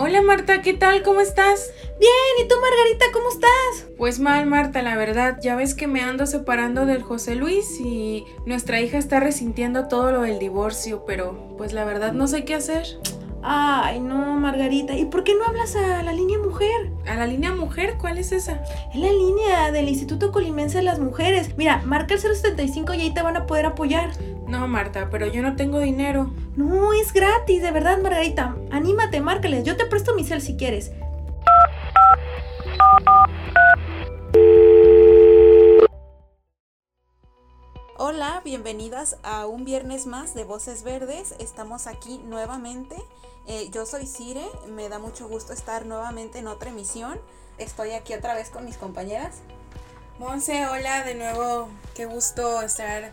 Hola Marta, ¿qué tal? ¿Cómo estás? Bien, ¿y tú Margarita, cómo estás? Pues mal, Marta, la verdad, ya ves que me ando separando del José Luis y nuestra hija está resintiendo todo lo del divorcio, pero pues la verdad no sé qué hacer. Ay, no, Margarita. ¿Y por qué no hablas a la línea mujer? ¿A la línea mujer? ¿Cuál es esa? Es la línea del Instituto Colimense de las Mujeres. Mira, marca el 075 y ahí te van a poder apoyar. No, Marta, pero yo no tengo dinero. No, es gratis, de verdad, Margarita. Anímate, márcales. Yo te presto mi cel si quieres. Hola, bienvenidas a un viernes más de Voces Verdes. Estamos aquí nuevamente. Eh, yo soy Cire, me da mucho gusto estar nuevamente en otra emisión. Estoy aquí otra vez con mis compañeras. Monse, hola, de nuevo, qué gusto estar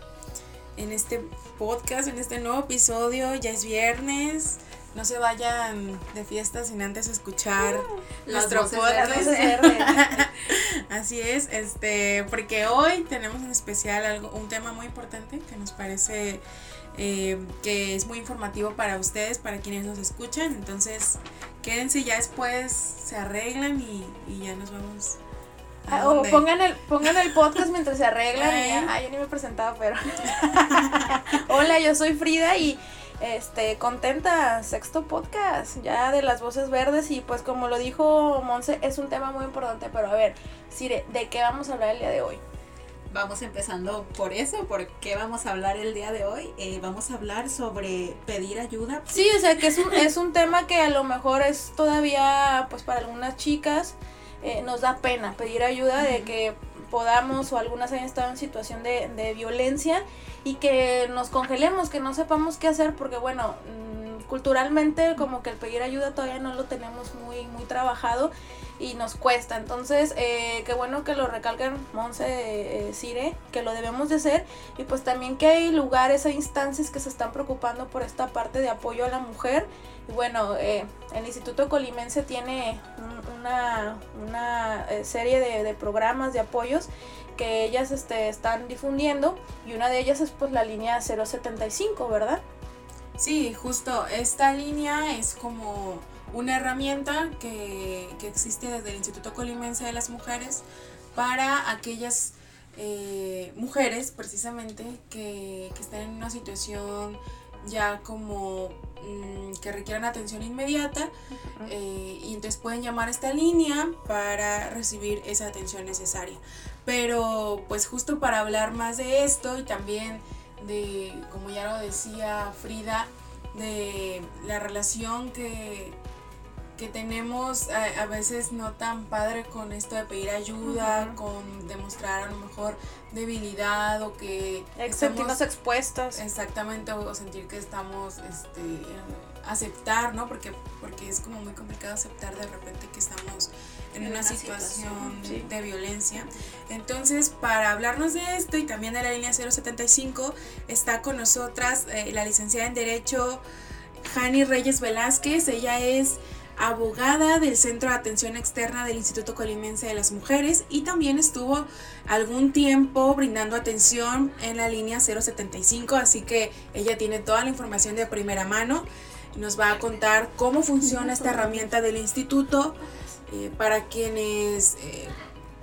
en este podcast, en este nuevo episodio. Ya es viernes. No se vayan de fiesta sin antes escuchar Uh, nuestro podcast. Así es, este, porque hoy tenemos en especial algo, un tema muy importante que nos parece eh, que es muy informativo para ustedes, para quienes nos escuchan. Entonces, quédense ya después, se arreglan y, y ya nos vamos. Ah, O pongan el, pongan el podcast mientras se arreglan. y Ay. ya. Ay, yo ni me he presentado, pero. Hola, yo soy Frida y este contenta, sexto podcast, ya de las voces verdes. Y pues como lo dijo Monse, es un tema muy importante. Pero a ver, Sire, ¿de qué vamos a hablar el día de hoy? Vamos empezando por eso, ¿por qué vamos a hablar el día de hoy? Eh, vamos a hablar sobre pedir ayuda. Sí, o sea que es un, es un tema que a lo mejor es todavía, pues para algunas chicas, eh, nos da pena pedir ayuda de que podamos o algunas hayan estado en situación de, violencia y que nos congelemos, que no sepamos qué hacer porque bueno, mm, culturalmente como que el pedir ayuda todavía no lo tenemos muy, muy trabajado y nos cuesta. Entonces, eh, qué bueno que lo recalcan Monse, eh, Cire, que lo debemos de hacer y pues también que hay lugares, hay instancias que se están preocupando por esta parte de apoyo a la mujer. Bueno, eh, el Instituto Colimense tiene un- una, una eh, serie de, de programas de apoyos que ellas este, están difundiendo y una de ellas es pues la línea 075, ¿verdad? Sí, justo, esta línea es como una herramienta que, que existe desde el Instituto Colimense de las Mujeres para aquellas eh, mujeres precisamente que, que están en una situación ya como mm, que requieran atención inmediata eh, y entonces pueden llamar a esta línea para recibir esa atención necesaria. Pero pues justo para hablar más de esto y también de, como ya lo decía Frida, de la relación que, que tenemos a, a veces no tan padre con esto de pedir ayuda, con demostrar a lo mejor debilidad o que estamos- expuestas. Exactamente, o, o sentir que estamos, este, aceptar, ¿no? Porque, porque es como muy complicado aceptar de repente que estamos en, En una, una situación, situación, sí. de violencia. Entonces, para hablarnos de esto y también de la línea 075, está con nosotras eh, la licenciada en Derecho Jani Reyes Velázquez. Ella es abogada del Centro de Atención Externa del Instituto Colimense de las Mujeres y también estuvo algún tiempo brindando atención en la línea 075, así que ella tiene toda la información de primera mano y nos va a contar cómo funciona esta herramienta del instituto eh, para quienes eh,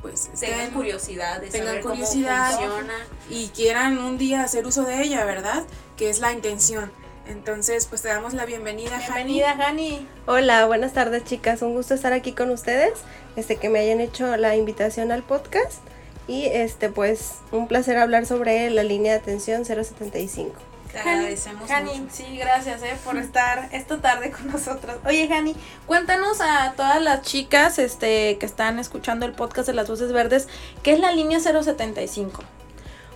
pues Tengan estén- curiosidad de tengan saber curiosidad. cómo funciona. y quieran un día hacer uso de ella, ¿verdad? Que es la intención. Entonces, pues te damos la bienvenida, Jani. Bienvenida, Hani. Hola, buenas tardes chicas, un gusto estar aquí con ustedes, este que me hayan hecho la invitación al podcast y este pues un placer hablar sobre la línea de atención 075. Te agradecemos Hani, mucho. sí, gracias eh, por estar esta tarde con nosotros. Oye, Hani, cuéntanos a todas las chicas este, que están escuchando el podcast de las voces verdes, ¿qué es la línea 075?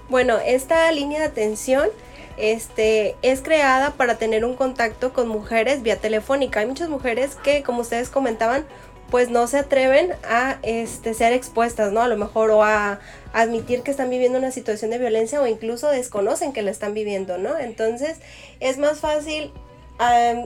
Bueno, esta línea de atención este, es creada para tener un contacto con mujeres vía telefónica. Hay muchas mujeres que, como ustedes comentaban, pues no se atreven a este, ser expuestas, ¿no? A lo mejor o a, admitir que están viviendo una situación de violencia o incluso desconocen que la están viviendo, ¿no? Entonces es más fácil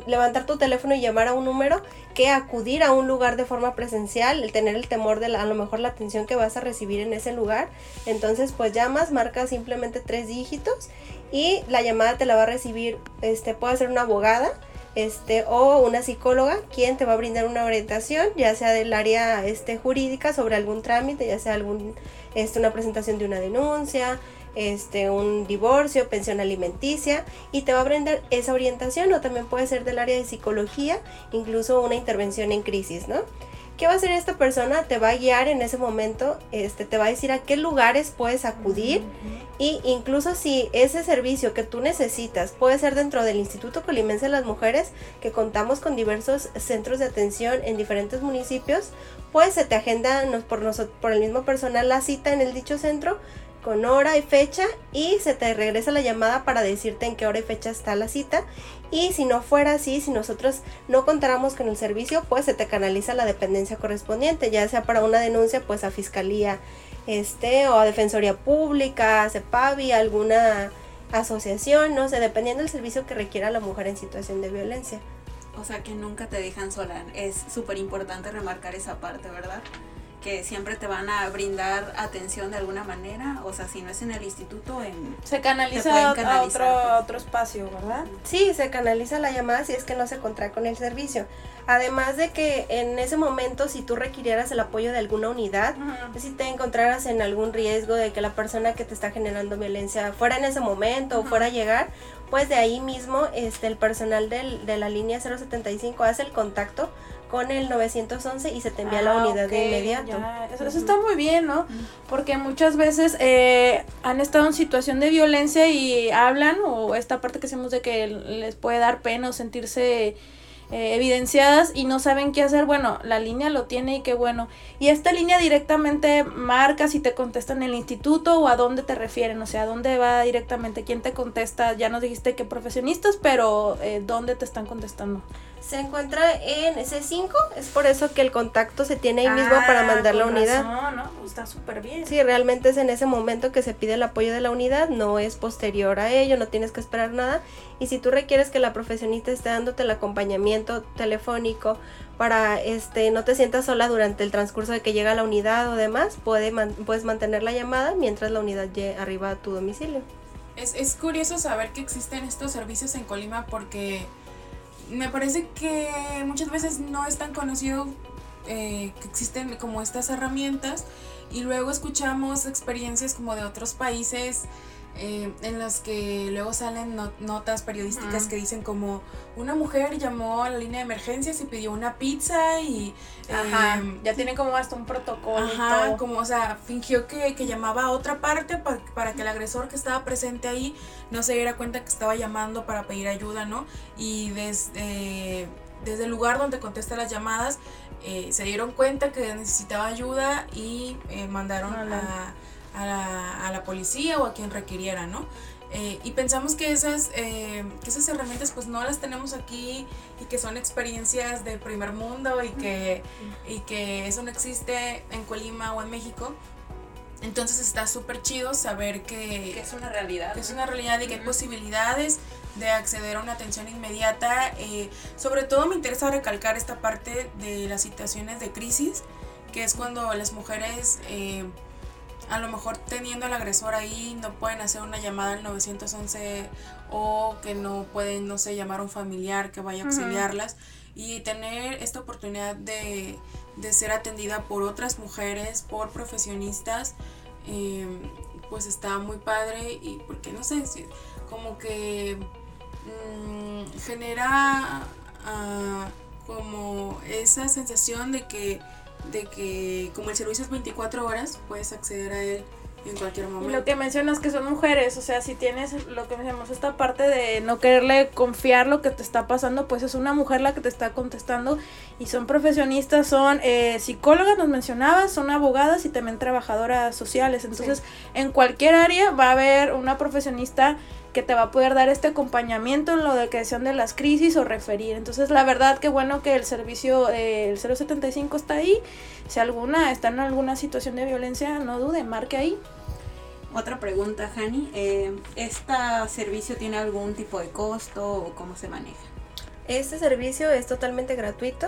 levantar tu teléfono y llamar a un número que acudir a un lugar de forma presencial, el tener el temor de a lo mejor la atención que vas a recibir en ese lugar. Entonces pues llamas, marcas simplemente tres dígitos y la llamada te la va a recibir, este, puede ser una abogada este, o una psicóloga quien te va a brindar una orientación, ya sea del área este, jurídica sobre algún trámite, ya sea algún, este, una presentación de una denuncia, este, un divorcio, pensión alimenticia y te va a brindar esa orientación o también puede ser del área de psicología, incluso una intervención en crisis, ¿no? ¿Qué va a hacer esta persona? Te va a guiar en ese momento, este, te va a decir a qué lugares puedes acudir y incluso si ese servicio que tú necesitas puede ser dentro del Instituto Colimense de las Mujeres, que contamos con diversos centros de atención en diferentes municipios, pues se te agenda por, nosotros, por el mismo personal la cita en el dicho centro con hora y fecha y se te regresa la llamada para decirte en qué hora y fecha está la cita y si no fuera así, si nosotros no contáramos con el servicio, pues se te canaliza la dependencia correspondiente, ya sea para una denuncia pues a fiscalía este o a defensoría pública, a CEPAVI, alguna asociación, no sé, dependiendo del servicio que requiera la mujer en situación de violencia. O sea que nunca te dejan sola, es súper importante remarcar esa parte, ¿verdad? Que siempre te van a brindar atención de alguna manera, o sea, si no es en el instituto, en... Se canaliza a otro, pues. otro espacio, ¿verdad? Sí, se canaliza la llamada si es que no se contrae con el servicio. Además de que en ese momento, si tú requirieras el apoyo de alguna unidad, si te encontraras en algún riesgo de que la persona que te está generando violencia fuera en ese momento o fuera a llegar, pues de ahí mismo este, el personal del, de la línea 075 hace el contacto con el 911 y se te envía a la ah, unidad de inmediato. Eso, está muy bien, ¿no? Porque muchas veces eh, han estado en situación de violencia y hablan, o esta parte que hacemos de que les puede dar pena o sentirse eh, evidenciadas y no saben qué hacer, bueno, la línea lo tiene y qué bueno. Y esta línea directamente marca si te contestan en el instituto o a dónde te refieren, o sea, a dónde va directamente, quién te contesta, ya nos dijiste que profesionistas, pero eh, ¿dónde te están contestando? Se encuentra en C5, es por eso que el contacto se tiene ahí mismo para ah, mandar la unidad. Está súper bien. Sí, realmente es en ese momento que se pide el apoyo de la unidad, no es posterior a ello, no tienes que esperar nada. Y si tú requieres que la profesionista esté dándote el acompañamiento telefónico para este no te sientas sola durante el transcurso de que llega la unidad o demás, puede puedes mantener la llamada mientras la unidad llegue arriba a tu domicilio. Es, es curioso saber que existen estos servicios en Colima porque me parece que muchas veces no es tan conocido eh, que existen como estas herramientas y luego escuchamos experiencias como de otros países eh, en las que luego salen notas periodísticas que dicen como una mujer llamó a la línea de emergencias y pidió una pizza y em, ya tiene como hasta un protocolo ajá, como o sea fingió que, llamaba a otra parte para, que el agresor que estaba presente ahí no se diera cuenta que estaba llamando para pedir ayuda no y desde desde el lugar donde contesta las llamadas eh, se dieron cuenta que necesitaba ayuda y eh, mandaron a a la, policía o a quien requiriera, ¿no? Eh, y pensamos que esas, eh, que esas herramientas pues no las tenemos aquí y que son experiencias del primer mundo y que, y que eso no existe en Colima o en México. Entonces está súper chido saber que, que, es una realidad. Que es una realidad y que hay posibilidades de acceder a una atención inmediata. Eh, sobre todo me interesa recalcar esta parte de las situaciones de crisis, que es cuando las mujeres a lo mejor teniendo al agresor ahí no pueden hacer una llamada al 911 o que no pueden, no sé, llamar a un familiar que vaya a auxiliarlas y tener esta oportunidad de, ser atendida por otras mujeres, por profesionistas, em, pues está muy padre y porque no sé, como que mm, genera ah, como esa sensación de que de que como el servicio es 24 horas, puedes acceder a él en cualquier momento. Y lo que mencionas que son mujeres, o sea, si tienes lo que decimos, esta parte de no quererle confiar lo que te está pasando, pues es una mujer la que te está contestando y son profesionistas, son eh, psicólogas, nos mencionabas, son abogadas y también trabajadoras sociales. Entonces, en cualquier área va a haber una profesionista que te va a poder dar este acompañamiento en lo de que sean de las crisis o referir. Entonces, la verdad que bueno que el servicio del 075 está ahí. Si alguna está en alguna situación de violencia, no dude, marque ahí. Otra pregunta, Hani. Eh, ¿Este servicio tiene algún tipo de costo o cómo se maneja? Este servicio es totalmente gratuito.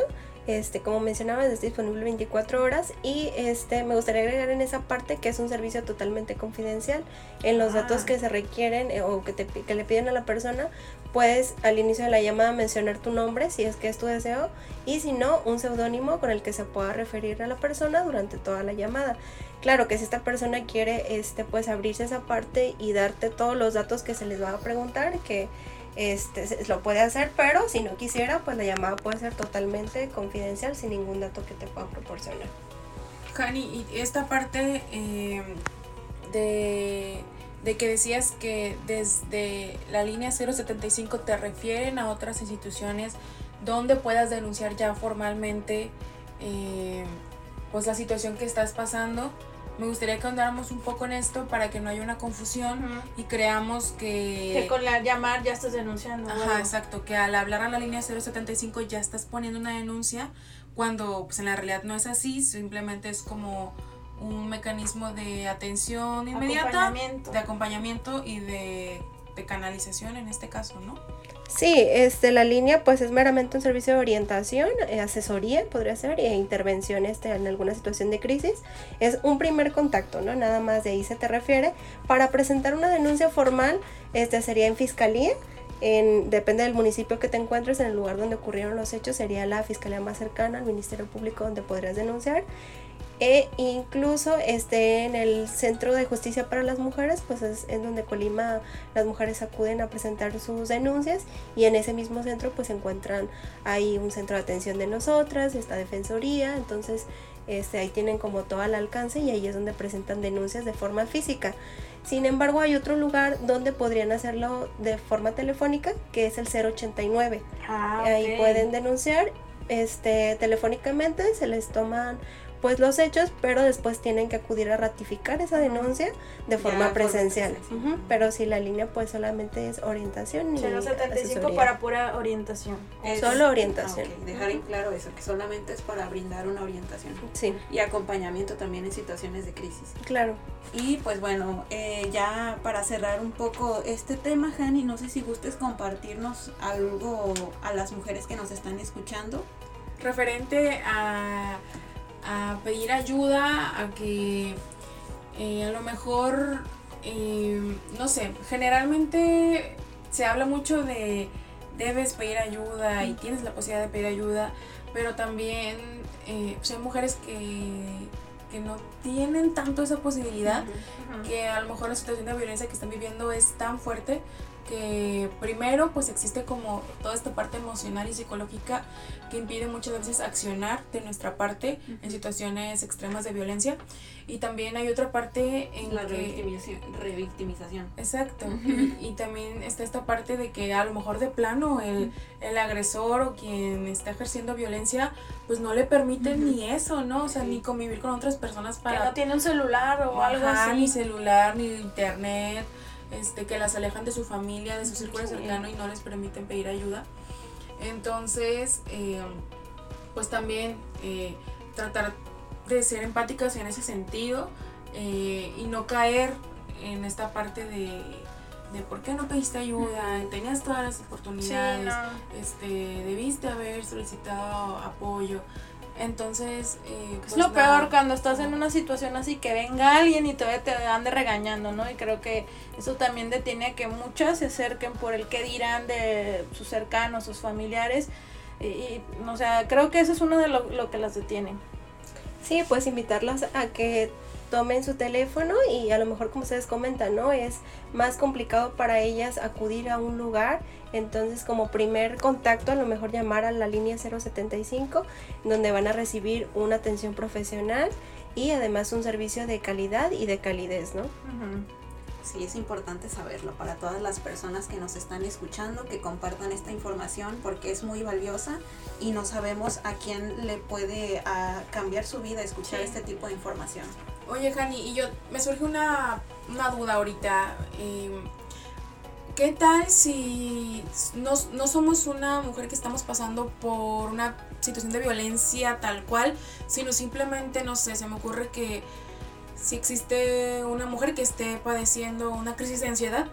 Este, como mencionaba, es disponible 24 horas y este, me gustaría agregar en esa parte que es un servicio totalmente confidencial. En los datos Ah. que se requieren eh, o que, te, que le piden a la persona, puedes al inicio de la llamada mencionar tu nombre si es que es tu deseo y si no, un seudónimo con el que se pueda referir a la persona durante toda la llamada. Claro que si esta persona quiere este, pues abrirse esa parte y darte todos los datos que se les va a preguntar, que este, lo puede hacer, pero si no quisiera, pues la llamada puede ser totalmente confidencial sin ningún dato que te pueda proporcionar. Hani, y esta parte eh, de, de que decías que desde la línea 075 te refieren a otras instituciones donde puedas denunciar ya formalmente eh, pues la situación que estás pasando. Me gustaría que andáramos un poco en esto para que no haya una confusión y creamos que... Que con la llamar ya estás denunciando. Ajá, exacto, que al hablar a la línea 075 ya estás poniendo una denuncia cuando pues en la realidad no es así, simplemente es como un mecanismo de atención inmediata, Acompañamiento. de acompañamiento y de, de canalización en este caso, ¿no? Sí, este, la línea pues es meramente un servicio de orientación, eh, asesoría podría ser e intervención este, en alguna situación de crisis. Es un primer contacto, ¿no? Nada más de ahí se te refiere. Para presentar una denuncia formal este, sería en fiscalía. En, depende del municipio que te encuentres, en el lugar donde ocurrieron los hechos sería la fiscalía más cercana al Ministerio Público donde podrías denunciar. E incluso este, en el Centro de Justicia para las Mujeres, pues es en donde Colima las mujeres acuden a presentar sus denuncias y en ese mismo centro pues encuentran ahí un centro de atención de nosotras, esta defensoría, entonces este, ahí tienen como todo al alcance y ahí es donde presentan denuncias de forma física. Sin embargo, hay otro lugar donde podrían hacerlo de forma telefónica, que es el 089. Ah, Ahí ok. pueden denunciar este, telefónicamente, se les toman pues los hechos, pero después tienen que acudir a ratificar esa denuncia de forma presencial. Pero si la línea pues solamente es orientación y 075 asesoría. para pura orientación. Es- Solo orientación. Ah, ok, Dejar en claro eso, que solamente es para brindar una orientación Sí, y acompañamiento también en situaciones de crisis. claro. Y pues bueno, eh, ya para cerrar un poco este tema, Hani, no sé si gustes compartirnos algo a las mujeres que nos están escuchando. referente a, a pedir ayuda, a que eh, a lo mejor, eh, no sé, generalmente se habla mucho de debes pedir ayuda y tienes la posibilidad de pedir ayuda, pero también eh, pues hay mujeres que, que no tienen tanto esa posibilidad que a lo mejor la situación de violencia que están viviendo es tan fuerte que primero pues existe como toda esta parte emocional y psicológica que impide muchas veces accionar de nuestra parte en situaciones extremas de violencia y también hay otra parte en La que revictimización. revictimización. Exacto. y, y también está esta parte de que a lo mejor de plano el, el agresor o quien está ejerciendo violencia, pues no le permiten ni eso, ¿no? O sea, ni convivir con otras personas Que para no tiene un celular o algo así. ni celular, ni internet, este, que las alejan de su familia, de su círculo cercano y no les permiten pedir ayuda. Entonces, eh, pues también eh, tratar de ser empáticas en ese sentido eh, y no caer en esta parte de, de por qué no pediste ayuda, tenías todas las Sí, oportunidades, no. este, debiste haber solicitado apoyo. Entonces, eh, Es pues lo nada. peor cuando estás en una situación así que venga alguien y todavía te ande regañando, ¿no? Y creo que eso también detiene a que muchas se acerquen por el que dirán de sus cercanos, sus familiares. Y, y, o sea, creo que eso es uno de lo, lo que las detiene. Sí, pues invitarlas a que tomen su teléfono y a lo mejor como ustedes comentan, ¿no? Es más complicado para ellas acudir a un lugar, entonces como primer contacto a lo mejor llamar a la línea 075 donde van a recibir una atención profesional y además un servicio de calidad y de calidez, ¿no? Sí, es importante saberlo para todas las personas que nos están escuchando, que compartan esta información porque es muy valiosa y no sabemos a quién le puede ah, cambiar su vida escuchar Sí. este tipo de información. Oye, Jani, y yo me surge una, una duda ahorita. eh, ¿qué tal si no, no somos una mujer que estamos pasando por una situación de violencia tal cual, sino simplemente, no sé, se me ocurre que si existe una mujer que esté padeciendo una crisis de ansiedad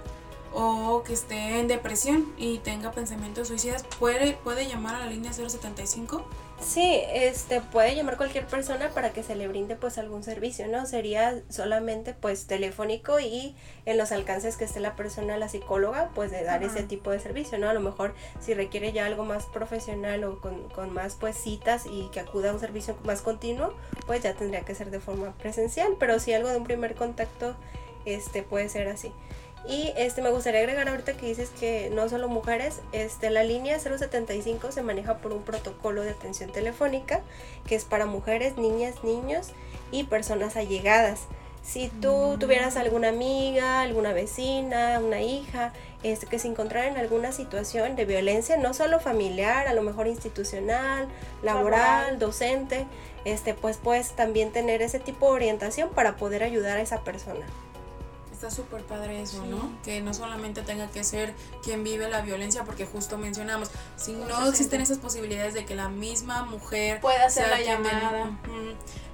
o que esté en depresión y tenga pensamientos suicidas, ¿puede, puede llamar a la línea 075? Sí, este puede llamar cualquier persona para que se le brinde pues algún servicio, ¿no? Sería solamente pues telefónico y en los alcances que esté la persona, la psicóloga, pues de dar ese tipo de servicio, ¿no? A lo mejor si requiere ya algo más profesional o con, con más pues citas y que acuda a un servicio más continuo, pues ya tendría que ser de forma presencial, pero si algo de un primer contacto, este puede ser así. Y este me gustaría agregar ahorita que dices que no solo mujeres, este la línea 075 se maneja por un protocolo de atención telefónica que es para mujeres, niñas, niños y personas allegadas. Si tú Mm. tuvieras alguna amiga, alguna vecina, una hija, este, que se encontrara en alguna situación de violencia, no solo familiar, a lo mejor institucional, laboral, Laboral. docente, este, pues puedes también tener ese tipo de orientación para poder ayudar a esa persona. Está súper padre eso, ¿no? Que no solamente tenga que ser quien vive la violencia, porque justo mencionamos, si no existen esas posibilidades de que la misma mujer Puede hacer la llamada.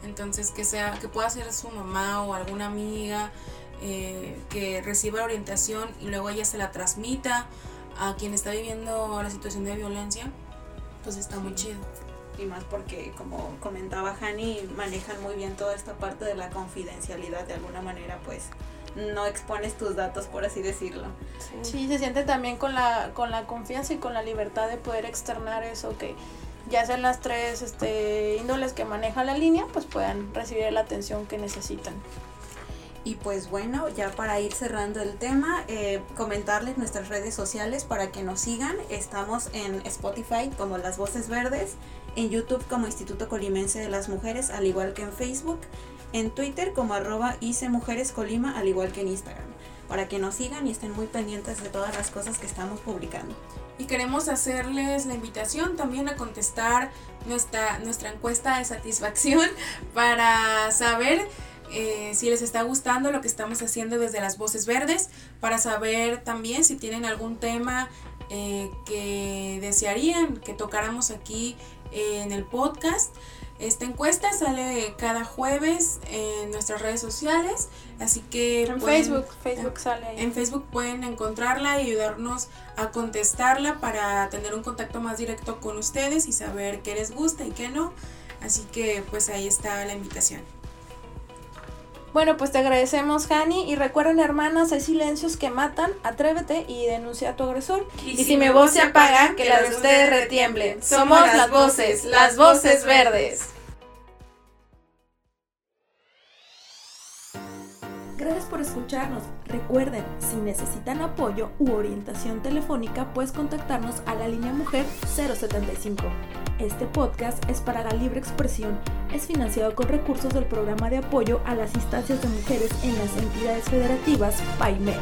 Entonces que sea, que pueda ser su mamá o alguna amiga eh, que reciba orientación y luego ella se la transmita a quien está viviendo la situación de violencia, pues está muy chido. Y más porque, como comentaba Hani, manejan muy bien toda esta parte de la confidencialidad. De alguna manera, pues no expones tus datos, por así decirlo. Sí, se siente también con la, con la confianza y con la libertad de poder externar eso que ya sean las tres este, índoles que maneja la línea, pues puedan recibir la atención que necesitan. Y pues bueno, ya para ir cerrando el tema, eh, comentarles nuestras redes sociales para que nos sigan. Estamos en Spotify como Las Voces Verdes, en YouTube como Instituto Colimense de las Mujeres, al igual que en Facebook, en Twitter como arroba ICE Mujeres Colima, al igual que en Instagram. Para que nos sigan y estén muy pendientes de todas las cosas que estamos publicando. Y queremos hacerles la invitación también a contestar nuestra, nuestra encuesta de satisfacción para saber eh, si les está gustando lo que estamos haciendo desde las voces verdes, para saber también si tienen algún tema eh, que desearían que tocáramos aquí en el podcast. Esta encuesta sale cada jueves en nuestras redes sociales, así que En pueden- Facebook, Facebook sale ahí. en Facebook pueden encontrarla y ayudarnos a contestarla para tener un contacto más directo con ustedes y saber qué les gusta y qué no. Así que pues ahí está la invitación. Bueno, pues te agradecemos, Hani. Y recuerden, hermanas, hay silencios que matan. Atrévete y denuncia a tu agresor. Y, si mi voz se apaga, que la de ustedes retiemble. Somos las voces, las voces verdes. Gracias por escucharnos. Recuerden, si necesitan apoyo u orientación telefónica, puedes contactarnos a la línea Mujer 075. Este podcast es para la libre expresión. Es financiado con recursos del programa de apoyo a las instancias de mujeres en las entidades federativas PAIMEF.